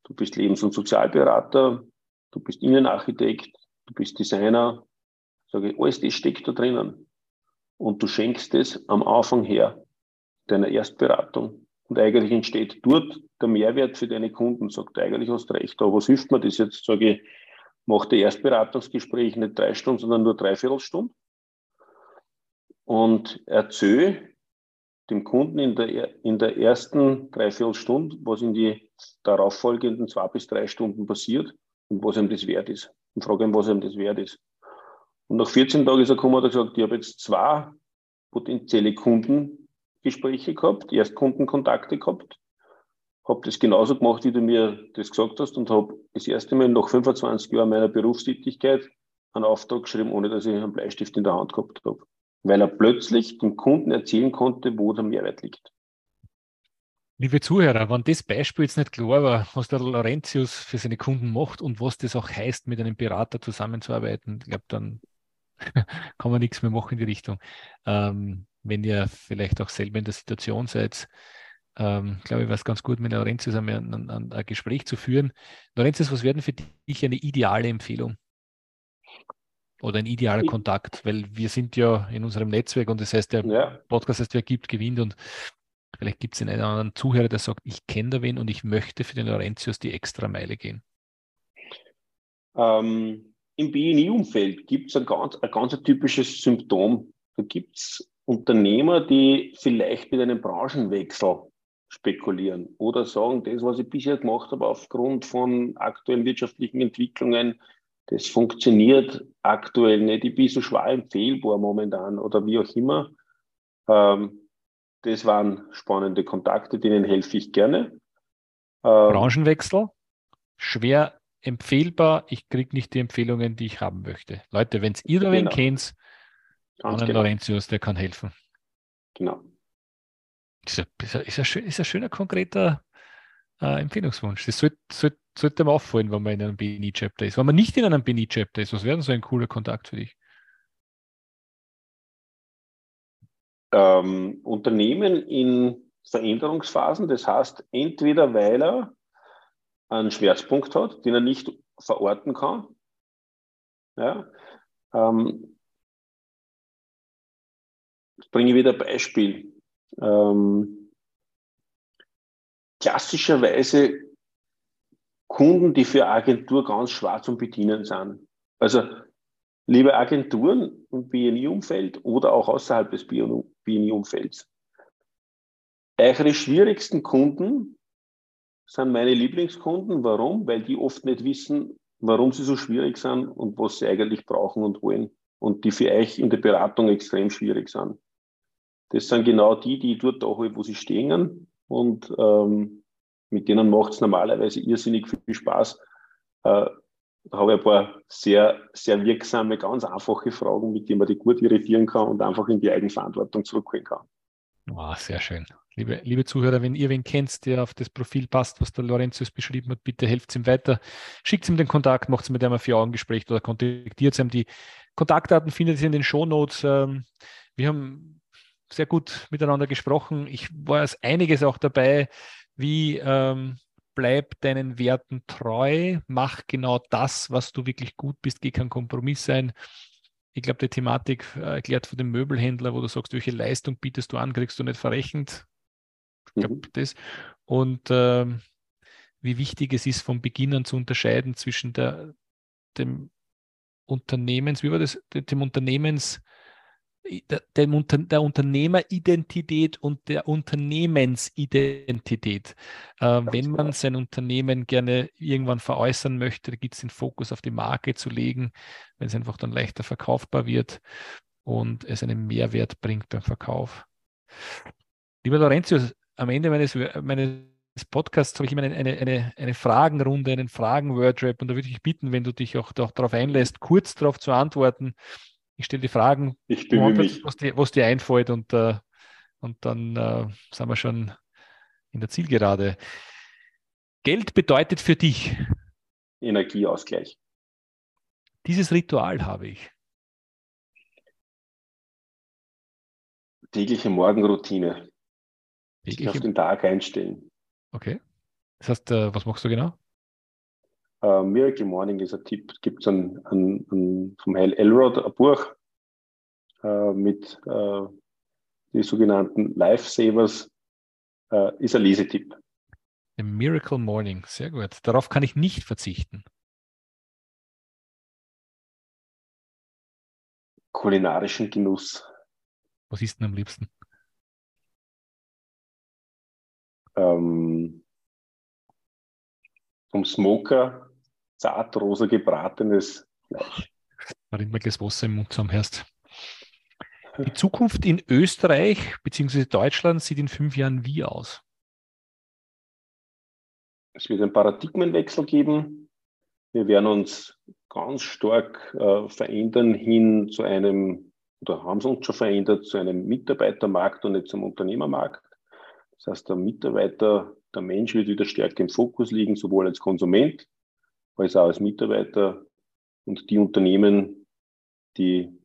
du bist Lebens- und Sozialberater, du bist Innenarchitekt, du bist Designer. Sage ich, alles das steckt da drinnen. Und du schenkst es am Anfang her deiner Erstberatung. Und eigentlich entsteht dort der Mehrwert für deine Kunden. Sagt, eigentlich hast du recht, aber was hilft mir das jetzt? Sage ich, mach das Erstberatungsgespräch nicht drei Stunden, sondern nur dreiviertel Stunden. Und erzähl dem Kunden in der, in der ersten Dreiviertelstunde, was in die darauffolgenden zwei bis drei Stunden passiert und was ihm das wert ist. Und frage ihn, was ihm das wert ist. Und nach 14 Tagen ist er gekommen und hat gesagt, ich habe jetzt zwei potenzielle Kunden Gespräche gehabt, Erstkundenkontakte gehabt, habe das genauso gemacht, wie du mir das gesagt hast und habe das erste Mal nach 25 Jahren meiner Berufstätigkeit einen Auftrag geschrieben, ohne dass ich einen Bleistift in der Hand gehabt habe. Weil er plötzlich dem Kunden erzählen konnte, wo der Mehrwert liegt. Liebe Zuhörer, wenn das Beispiel jetzt nicht klar war, was der Laurentius für seine Kunden macht und was das auch heißt, mit einem Berater zusammenzuarbeiten, ich glaube, dann kann man nichts mehr machen in die Richtung. Ähm, wenn ihr vielleicht auch selber in der Situation seid, ähm, glaube ich, war es ganz gut, mit Laurentius ein, ein, ein, ein Gespräch zu führen. Laurentius, was wäre für dich eine ideale Empfehlung? Oder ein idealer Kontakt? Weil wir sind ja in unserem Netzwerk und das heißt, der ja. Podcast heißt, wer gibt, gewinnt und vielleicht gibt es einen anderen Zuhörer, der sagt, ich kenne da wen und ich möchte für den Laurentius die extra Meile gehen. Ähm, Im BNI-Umfeld gibt es ein ganz, ein ganz typisches Symptom. Da gibt es Unternehmer, die vielleicht mit einem Branchenwechsel spekulieren oder sagen, das, was ich bisher gemacht habe, aufgrund von aktuellen wirtschaftlichen Entwicklungen, das funktioniert aktuell nicht. Ich bin so schwer empfehlbar momentan oder wie auch immer. Ähm, das waren spannende Kontakte, denen helfe ich gerne. Ähm, Branchenwechsel, schwer empfehlbar. Ich kriege nicht die Empfehlungen, die ich haben möchte. Leute, wenn ihr da wen genau. kennt, Ganz genau. Laurentius, der kann helfen. Genau. Ist ein, ist ein, ist ein, schön, ist ein schöner, konkreter äh, Empfehlungswunsch. Das sollte, sollte, sollte man auffallen, wenn man in einem BNI-Chapter ist. Wenn man nicht in einem BNI-Chapter ist, was wäre denn so ein cooler Kontakt für dich? Ähm, Unternehmen in Veränderungsphasen. Das heißt, entweder weil er einen Schmerzpunkt hat, den er nicht verorten kann. Ja, ähm, bringe ich wieder ein Beispiel. Ähm, klassischerweise Kunden, die für Agentur ganz schwer zum Bedienen sind. Also liebe Agenturen im BNI-Umfeld oder auch außerhalb des BNI-Umfelds. Eure schwierigsten Kunden sind meine Lieblingskunden. Warum? Weil die oft nicht wissen, warum sie so schwierig sind und was sie eigentlich brauchen und wollen. Und die für euch in der Beratung extrem schwierig sind. Das sind genau die, die dort auch, wo sie stehen. Und ähm, mit denen macht es normalerweise irrsinnig viel Spaß. Äh, da habe ich ein paar sehr, sehr wirksame, ganz einfache Fragen, mit denen man die gut irritieren kann und einfach in die Eigenverantwortung zurückholen kann. Oh, sehr schön. Liebe, liebe Zuhörer, wenn ihr wen kennt, der auf das Profil passt, was der Lorenzius beschrieben hat, bitte helft ihm weiter. Schickt ihm den Kontakt, macht mit ihm ein Vier-Augen-Gespräch oder kontaktiert ihm. Die Kontaktdaten findet ihr in den Shownotes. Ähm, wir haben sehr gut miteinander gesprochen. Ich war es einiges auch dabei, wie ähm, bleib deinen Werten treu, mach genau das, was du wirklich gut bist, geh kein Kompromiss sein. Ich glaube, die Thematik äh, erklärt von dem Möbelhändler, wo du sagst, welche Leistung bietest du an, kriegst du nicht verrechnet. Ich glaube, mhm. das. Und ähm, wie wichtig es ist, von Beginn an zu unterscheiden zwischen der, dem Unternehmens, wie war das, dem Unternehmens, der, Unternehmeridentität und der Unternehmensidentität. Äh, wenn man genau. sein Unternehmen gerne irgendwann veräußern möchte, gibt es den Fokus auf die Marke zu legen, wenn es einfach dann leichter verkaufbar wird und es einen Mehrwert bringt beim Verkauf. Lieber Lorenzius, am Ende meines, meines Podcasts habe ich immer eine, eine, eine, eine Fragenrunde, einen Fragen-Wordrap und da würde ich bitten, wenn du dich auch, auch darauf einlässt, kurz darauf zu antworten. Ich stelle die Fragen, ich mich. Was, dir, was dir einfällt und, äh, und dann äh, sind wir schon in der Zielgerade. Geld bedeutet für dich Energieausgleich. Dieses Ritual habe ich. Tägliche Morgenroutine. Tägliche... Sich auf den Tag einstellen. Okay. Das heißt, äh, was machst du genau? Uh, Miracle Morning ist ein Tipp. Es gibt ein, vom Hal Elrod ein Buch uh, mit uh, die sogenannten Lifesavers. ist ein Lesetipp. The Miracle Morning, sehr gut. Darauf kann ich nicht verzichten. Kulinarischen Genuss. Was ist denn am liebsten? Ähm, vom Smoker zartrosa gebratenes Fleisch. War immer das Wasser im Mund zusammenhörst. Die Zukunft in Österreich bzw. Deutschland sieht in fünf Jahren wie aus? Es wird einen Paradigmenwechsel geben. Wir werden uns ganz stark äh, verändern hin zu einem, oder haben es uns schon verändert, zu einem Mitarbeitermarkt und nicht zum Unternehmermarkt. Das heißt, der Mitarbeiter, der Mensch wird wieder stärker im Fokus liegen, sowohl als Konsument als auch als Mitarbeiter. Und die Unternehmen, die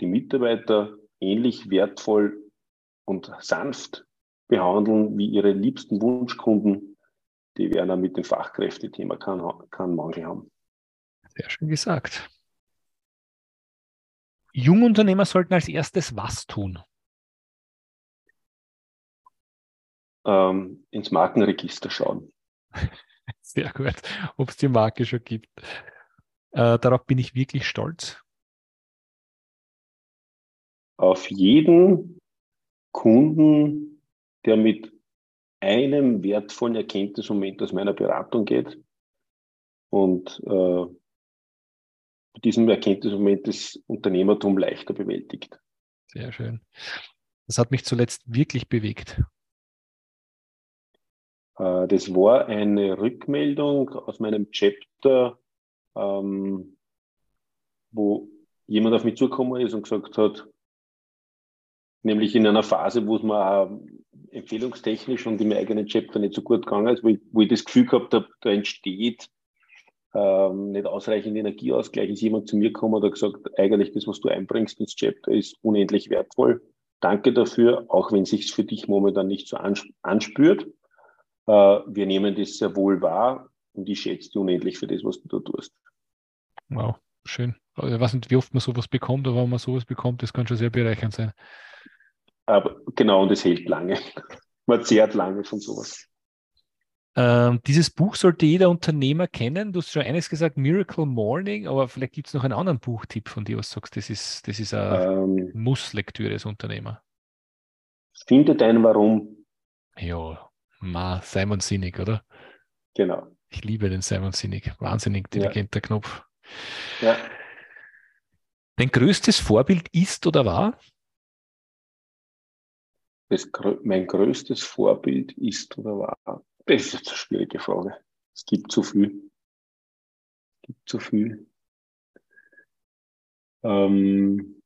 die Mitarbeiter ähnlich wertvoll und sanft behandeln wie ihre liebsten Wunschkunden, die werden auch mit dem Fachkräftethema keinen kein Mangel haben. Sehr schön gesagt. Jungunternehmer sollten als erstes was tun? Ähm, ins Markenregister schauen. Sehr gut, ob es die Marke schon gibt. Äh, darauf bin ich wirklich stolz. Auf jeden Kunden, der mit einem wertvollen Erkenntnismoment aus meiner Beratung geht und äh, mit diesem Erkenntnismoment das Unternehmertum leichter bewältigt. Sehr schön. Das hat mich zuletzt wirklich bewegt. Äh, das war eine Rückmeldung aus meinem Chapter, ähm, wo jemand auf mich zugekommen ist und gesagt hat, nämlich in einer Phase, wo es mir empfehlungstechnisch und im eigenen Chapter nicht so gut gegangen ist, wo ich, das Gefühl gehabt habe, da entsteht ähm, nicht ausreichend Energieausgleich, ist jemand zu mir gekommen und hat gesagt, eigentlich das, was du einbringst ins Chapter, ist unendlich wertvoll. Danke dafür, auch wenn sich für dich momentan nicht so anspürt. Äh, wir nehmen das sehr wohl wahr und ich schätze dich unendlich für das, was du da tust. Wow, schön. Also ich weiß nicht, wie oft man sowas bekommt, aber wenn man sowas bekommt, das kann schon sehr bereichernd sein. Aber genau, und es hält lange. Man zehrt lange von sowas. Ähm, dieses Buch sollte jeder Unternehmer kennen. Du hast schon eines gesagt, Miracle Morning, aber vielleicht gibt es noch einen anderen Buchtipp von dir, was du sagst, das ist, das ist eine ähm, Muss-Lektüre als Unternehmer. Finde dein Warum. Ja, Ma, Simon Sinek, oder? Genau. Ich liebe den Simon Sinek. Wahnsinnig intelligenter ja. Knopf. Ja. Dein größtes Vorbild ist oder war? Das, mein größtes Vorbild ist oder war? Das ist jetzt eine schwierige Frage. Es gibt zu viel. Es gibt zu viel. Ähm,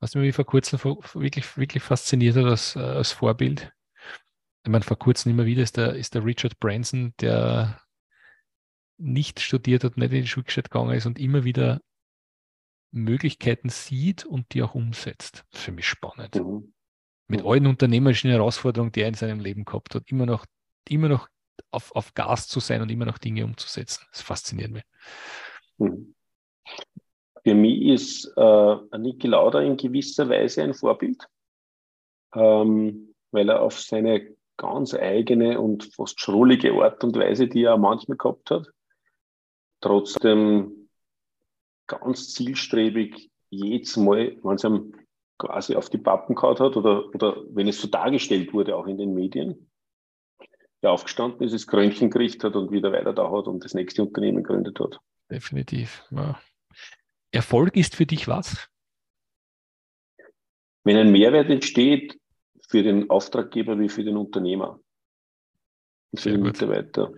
Was mich vor kurzem wirklich, wirklich fasziniert hat als, äh, als Vorbild, ich meine, vor kurzem immer wieder ist der, ist der Richard Branson, der nicht studiert hat, nicht in die Schulgeschichte gegangen ist und immer wieder Möglichkeiten sieht und die auch umsetzt. Für mich spannend. Mhm mit allen unternehmerischen Herausforderungen, die er in seinem Leben gehabt hat, immer noch, immer noch auf, auf Gas zu sein und immer noch Dinge umzusetzen. Das fasziniert mich. Hm. Für mich ist äh, Niki Lauda in gewisser Weise ein Vorbild, ähm, weil er auf seine ganz eigene und fast schrullige Art und Weise, die er manchmal gehabt hat, trotzdem ganz zielstrebig jedes Mal, wenn es ihm quasi auf die Pappen gehauen hat oder, oder wenn es so dargestellt wurde, auch in den Medien, der aufgestanden ist, das Krönchen gekriegt hat und wieder weiter da hat und das nächste Unternehmen gegründet hat. Definitiv. Ja. Erfolg ist für dich was? Wenn ein Mehrwert entsteht für den Auftraggeber wie für den Unternehmer und für Sehr den gut. Mitarbeiter.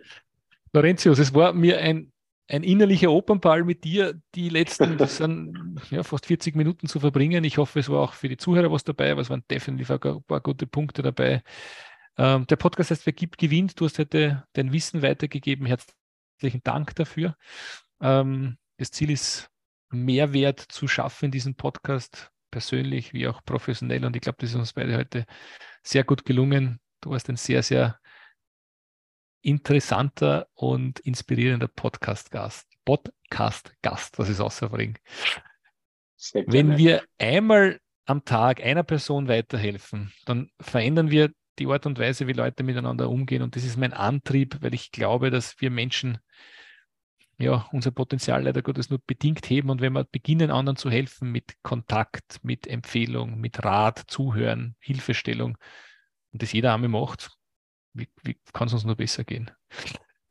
Laurentius, es war mir ein ein innerlicher Opernball mit dir, die letzten sind, ja, fast 40 Minuten zu verbringen. Ich hoffe, es war auch für die Zuhörer was dabei, aber es waren definitiv ein paar gute Punkte dabei. Ähm, der Podcast heißt Wer gibt, gewinnt. Du hast heute dein Wissen weitergegeben. Herzlichen Dank dafür. Ähm, das Ziel ist, Mehrwert zu schaffen in diesem Podcast, persönlich wie auch professionell. Und ich glaube, das ist uns beide heute sehr gut gelungen. Du warst ein sehr, sehr interessanter und inspirierender Podcast-Gast. Podcast-Gast, was ist außerbringen. Wenn wir einmal am Tag einer Person weiterhelfen, dann verändern wir die Art und Weise, wie Leute miteinander umgehen. Und das ist mein Antrieb, weil ich glaube, dass wir Menschen ja unser Potenzial leider Gottes nur bedingt heben. Und wenn wir beginnen, anderen zu helfen mit Kontakt, mit Empfehlung, mit Rat, Zuhören, Hilfestellung, und das jeder Arme macht, wie, wie kann es uns nur besser gehen?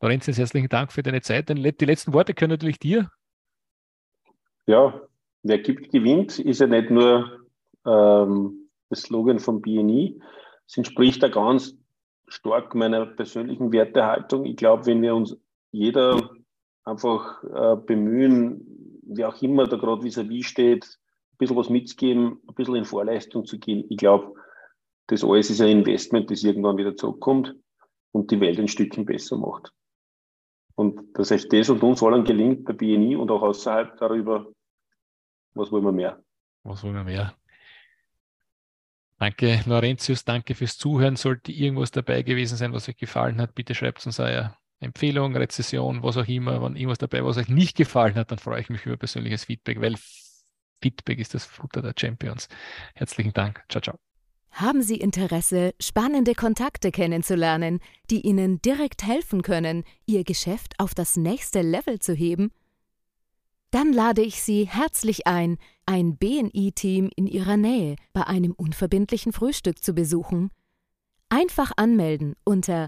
Lorenz, herzlichen Dank für deine Zeit. Die letzten Worte können natürlich dir. Ja, wer gibt, gewinnt, ist ja nicht nur ähm, das Slogan von BNI. Es entspricht da ganz stark meiner persönlichen Wertehaltung. Ich glaube, wenn wir uns jeder einfach äh, bemühen, wie auch immer da gerade vis-à-vis steht, ein bisschen was mitzugeben, ein bisschen in Vorleistung zu gehen, ich glaube, das alles ist ein Investment, das irgendwann wieder zurückkommt und die Welt ein Stückchen besser macht. Und dass euch das und uns allen gelingt, bei BNI und auch außerhalb darüber, was wollen wir mehr? Was wollen wir mehr? Danke, Laurentius, danke fürs Zuhören. Sollte irgendwas dabei gewesen sein, was euch gefallen hat, bitte schreibt uns eine Empfehlung, Rezession, was auch immer. Wenn irgendwas dabei, was euch nicht gefallen hat, dann freue ich mich über persönliches Feedback, weil Feedback ist das Futter der Champions. Herzlichen Dank. Ciao, ciao. Haben Sie Interesse, spannende Kontakte kennenzulernen, die Ihnen direkt helfen können, Ihr Geschäft auf das nächste Level zu heben? Dann lade ich Sie herzlich ein, ein BNI-Team in Ihrer Nähe bei einem unverbindlichen Frühstück zu besuchen. Einfach anmelden unter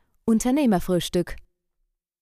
Unternehmerfrühstück.